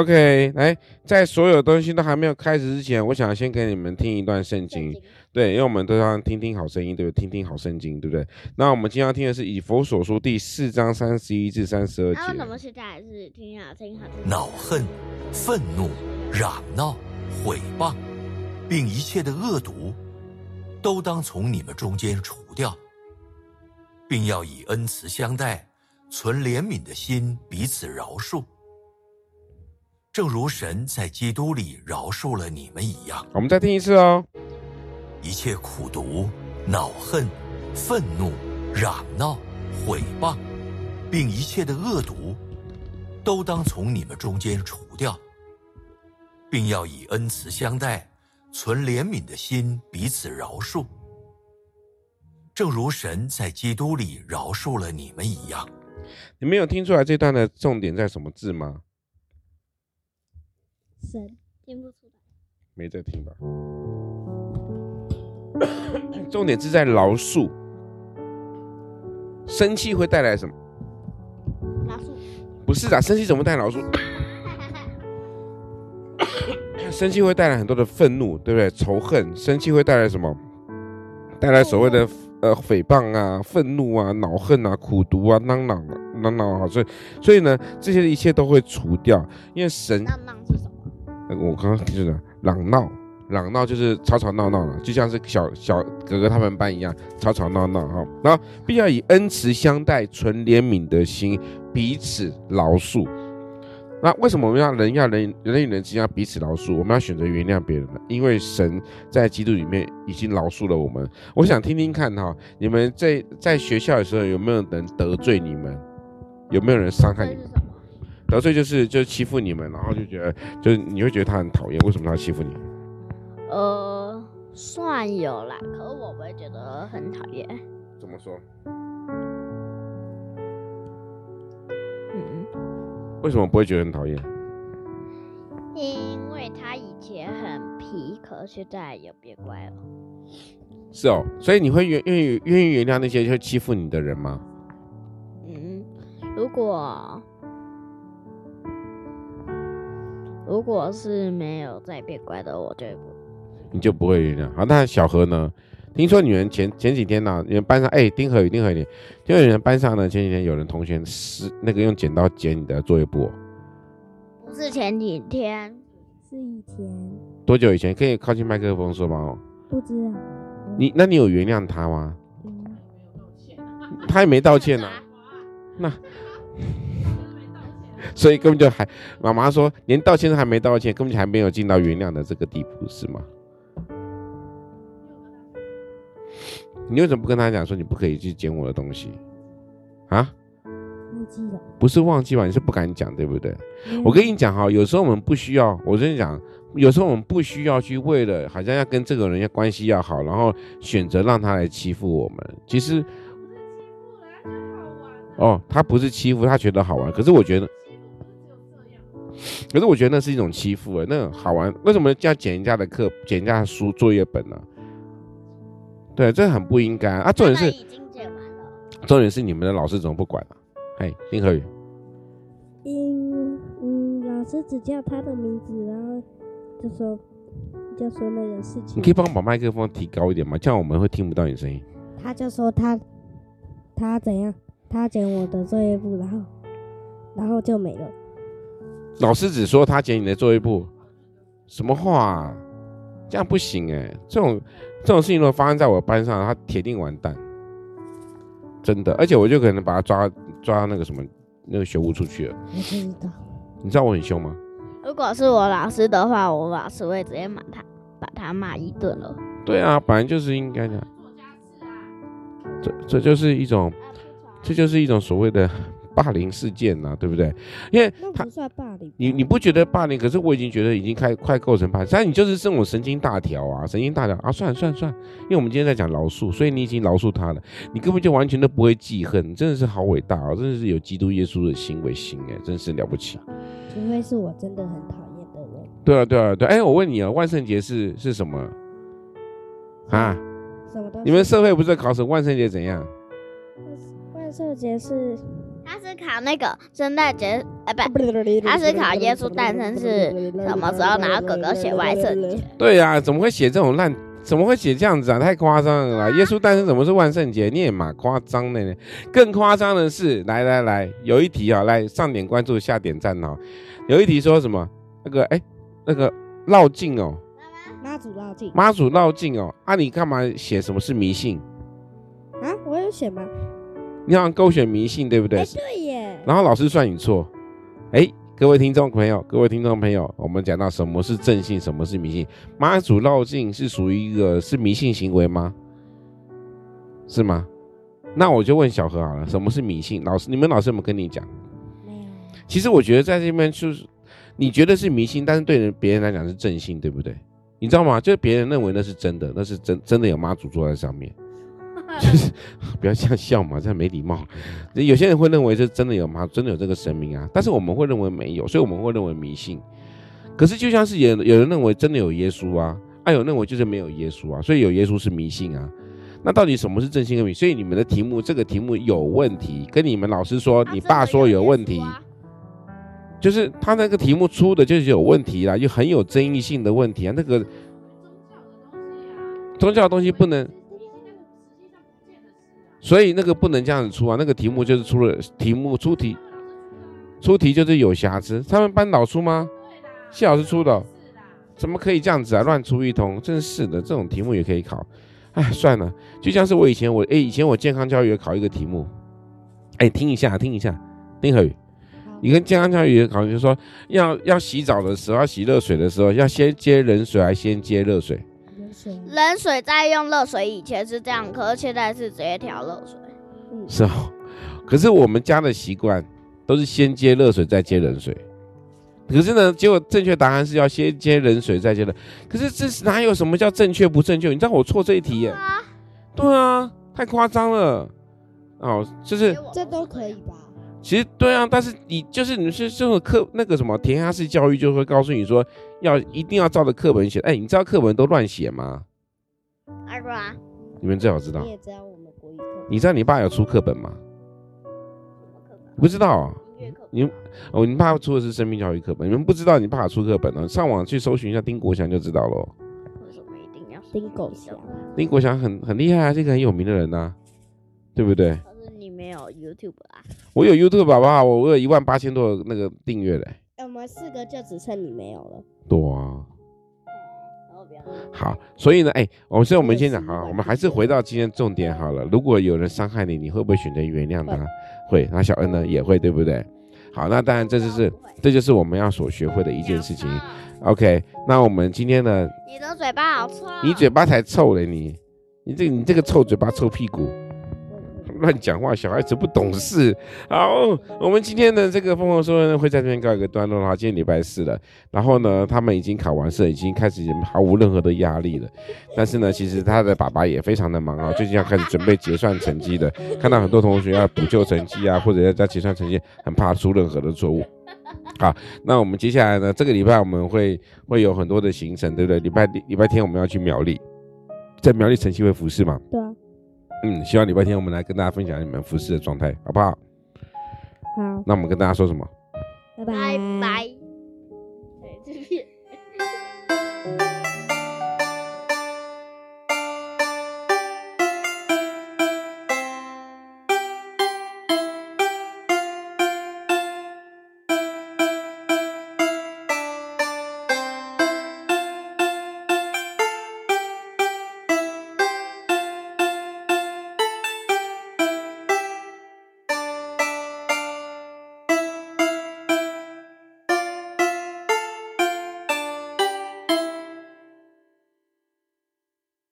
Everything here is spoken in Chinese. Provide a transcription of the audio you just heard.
OK，来，在所有东西都还没有开始之前，我想先给你们听一段圣经。对，因为我们都要听听好声音，对不对？听听好圣经，对不对？那我们今天要听的是以佛所书第四章三十一至三十二节。那为什么现在还是听听好声音？好声音。恼恨、愤怒、嚷闹、毁谤，并一切的恶毒，都当从你们中间除掉，并要以恩慈相待，存怜悯的心，彼此饶恕。正如神在基督里饶恕了你们一样，我们再听一次哦。一切苦毒、恼恨、愤怒、嚷闹、毁谤，并一切的恶毒，都当从你们中间除掉，并要以恩慈相待，存怜悯的心，彼此饶恕。正如神在基督里饶恕了你们一样。你们有听出来这段的重点在什么字吗？神听不出来，没在听吧？重点是在饶恕。生气会带来什么？饶恕。不是啊，生气怎么带来饶恕？生气会带来很多的愤怒，对不对？仇恨，生气会带来什么？带来所谓的呃诽谤啊、愤怒啊、恼恨啊、苦毒啊、嚷嚷、嚷嚷啊，所以所以呢，这些一切都会除掉，因为神。我刚刚提的嚷闹，嚷闹就是吵吵闹闹了，就像是小小哥哥他们班一样吵吵闹闹哈。然后必要以恩慈相待，存怜悯的心，彼此饶恕。那为什么我们要人要人人与人之间要彼此饶恕？我们要选择原谅别人呢？因为神在基督里面已经饶恕了我们。我想听听看哈，你们在在学校的时候有没有人得罪你们？有没有人伤害你们？得罪就是就是欺负你们，然后就觉得就是你会觉得他很讨厌，为什么他欺负你？呃，算有啦，可是我不会觉得很讨厌。怎么说？嗯。为什么不会觉得很讨厌？因为他以前很皮，可现在也变乖了。是哦，所以你会愿愿意愿意原谅那些会欺负你的人吗？嗯，如果。如果是没有再变乖的，我就不，你就不会原谅。好，那小何呢？听说你们前前几天呢、啊，你们班上，哎、欸，丁和宇，丁和宇，就有人班上呢，前几天有人同学是那个用剪刀剪你的作业簿。不是前几天，是以前。多久以前？可以靠近麦克风说吗？不知道。你那你有原谅他吗？嗯、他也没道歉啊。那。所以根本就还，妈妈说连道歉都还没道歉，根本就还没有进到原谅的这个地步，是吗？你为什么不跟他讲说你不可以去捡我的东西？啊？忘记了？不是忘记吧？你是不敢讲，对不对？我跟你讲哈，有时候我们不需要，我跟你讲，有时候我们不需要去为了好像要跟这个人要关系要好，然后选择让他来欺负我们。其实，哦，他不是欺负，他觉得好玩。可是我觉得。可是我觉得那是一种欺负哎，那好玩，为什么要捡人家的课、捡人家的书、作业本呢？对，这很不应该啊！重点是，重点是你们的老师怎么不管啊？嘿，丁和宇，嗯嗯，老师只叫他的名字，然后就说就说那个事情。你可以帮我把麦克风提高一点吗？这样我们会听不到你声音。他就说他他怎样，他捡我的作业簿，然后然后就没了。老师只说他捡你的作业簿，什么话啊？这样不行哎！这种这种事情如果发生在我班上，他铁定完蛋，真的。而且我就可能把他抓抓那个什么那个学务出去了。我知道。你知道我很凶吗？如果是我老师的话，我老师会直接骂他，把他骂一顿了。对啊，本来就是应该的。这这就是一种，这就是一种所谓的。霸凌事件呐、啊，对不对？因为他不算霸凌，你你不觉得霸凌？可是我已经觉得已经开快构成霸凌。但你就是这种神经大条啊，神经大条啊！算了算了算了，因为我们今天在讲饶恕，所以你已经饶恕他了，你根本就完全都不会记恨，你真的是好伟大啊！真的是有基督耶稣的心为心哎，真是了不起。啊除非是我真的很讨厌的人。对啊对啊对，哎，我问你啊，万圣节是是什么啊？什么？你们社会不是考试？万圣节怎样？万圣节是。考那个圣诞节，哎，不，他是考耶稣诞生是什么时候，然后哥哥写万圣节。对呀、啊，怎么会写这种烂？怎么会写这样子啊？太夸张了啦！耶稣诞生怎么是万圣节？你也蛮夸张的呢。更夸张的是，来来来，有一题啊，来上点关注，下点赞哦。有一题说什么？那个哎，那个绕境哦，妈祖绕境，妈祖绕境哦。啊，你干嘛写什么是迷信？啊，我有写吗？你好像勾选迷信，对不对？对耶。然后老师算你错。哎，各位听众朋友，各位听众朋友，我们讲到什么是正信，什么是迷信。妈祖绕境是属于一个是迷信行为吗？是吗？那我就问小何好了，什么是迷信？老师，你们老师有没有跟你讲？没有。其实我觉得在这边就是，你觉得是迷信，但是对人别人来讲是正信，对不对？你知道吗？就是别人认为那是真的，那是真真的有妈祖坐在上面。就是不要这样笑嘛，这样没礼貌。有些人会认为这真的有吗？真的有这个神明啊？但是我们会认为没有，所以我们会认为迷信。可是就像是有有人认为真的有耶稣啊，啊有认为就是没有耶稣啊，所以有耶稣是迷信啊。那到底什么是正信跟迷信？所以你们的题目这个题目有问题，跟你们老师说，你爸说有问题，就是他那个题目出的就是有问题啦，就很有争议性的问题啊。那个宗教的东西不能。所以那个不能这样子出啊，那个题目就是出了题目出题，出题就是有瑕疵。他们班导出吗？谢老师出的，怎么可以这样子啊？乱出一通，真是的，这种题目也可以考。哎，算了，就像是我以前我哎，以前我健康教育也考一个题目，哎，听一下，听一下，丁和宇，你跟健康教育也考，就说要要洗澡的时候，要洗热水的时候，要先接冷水还先接热水？冷水在用热水以前是这样，可是现在是直接调热水。是哦，可是我们家的习惯都是先接热水再接冷水。可是呢，结果正确答案是要先接冷水再接热。可是这是哪有什么叫正确不正确？你知道我错这一题耶？啊对啊，太夸张了。哦，就是这都可以吧？其实对啊，但是你就是你是这种课那个什么填鸭式教育就会告诉你说要一定要照着课本写。哎，你知道课本都乱写吗？二哥啊，你们最好知道。你也知道我们国语课。你知道你爸有出课本吗？不知道啊。你哦，你爸出的是生命教育课本。你们不知道你爸出课本呢？上网去搜寻一下丁国祥就知道喽。为什么一定要丁国祥？丁国祥很很厉害啊，是一个很有名的人呐、啊，对不对？YouTube 啊，我有 YouTube 宝宝，我我有一万八千多那个订阅嘞。我们四个就只剩你没有了。多啊。好，所以呢，哎，我所以我们先讲好，我们还是回到今天重点好了。如果有人伤害你，你会不会选择原谅他？会。那小恩呢也会，对不对？好，那当然这就是这就是我们要所学会的一件事情。OK，那我们今天呢？你的嘴巴好臭。你嘴巴才臭嘞，你你这你这个臭嘴巴臭屁股。乱讲话，小孩子不懂事。好，我们今天的这个疯狂说呢，会在这边告一个段落了。今天礼拜四了，然后呢，他们已经考完试，已经开始毫无任何的压力了。但是呢，其实他的爸爸也非常的忙啊，最近要开始准备结算成绩的，看到很多同学要补救成绩啊，或者要在结算成绩，很怕出任何的错误。好，那我们接下来呢，这个礼拜我们会会有很多的行程，对不对？礼拜礼拜天我们要去苗栗，在苗栗晨曦会服侍吗？嗯，希望礼拜天我们来跟大家分享你们服侍的状态，好不好？好。那我们跟大家说什么？拜拜。拜拜。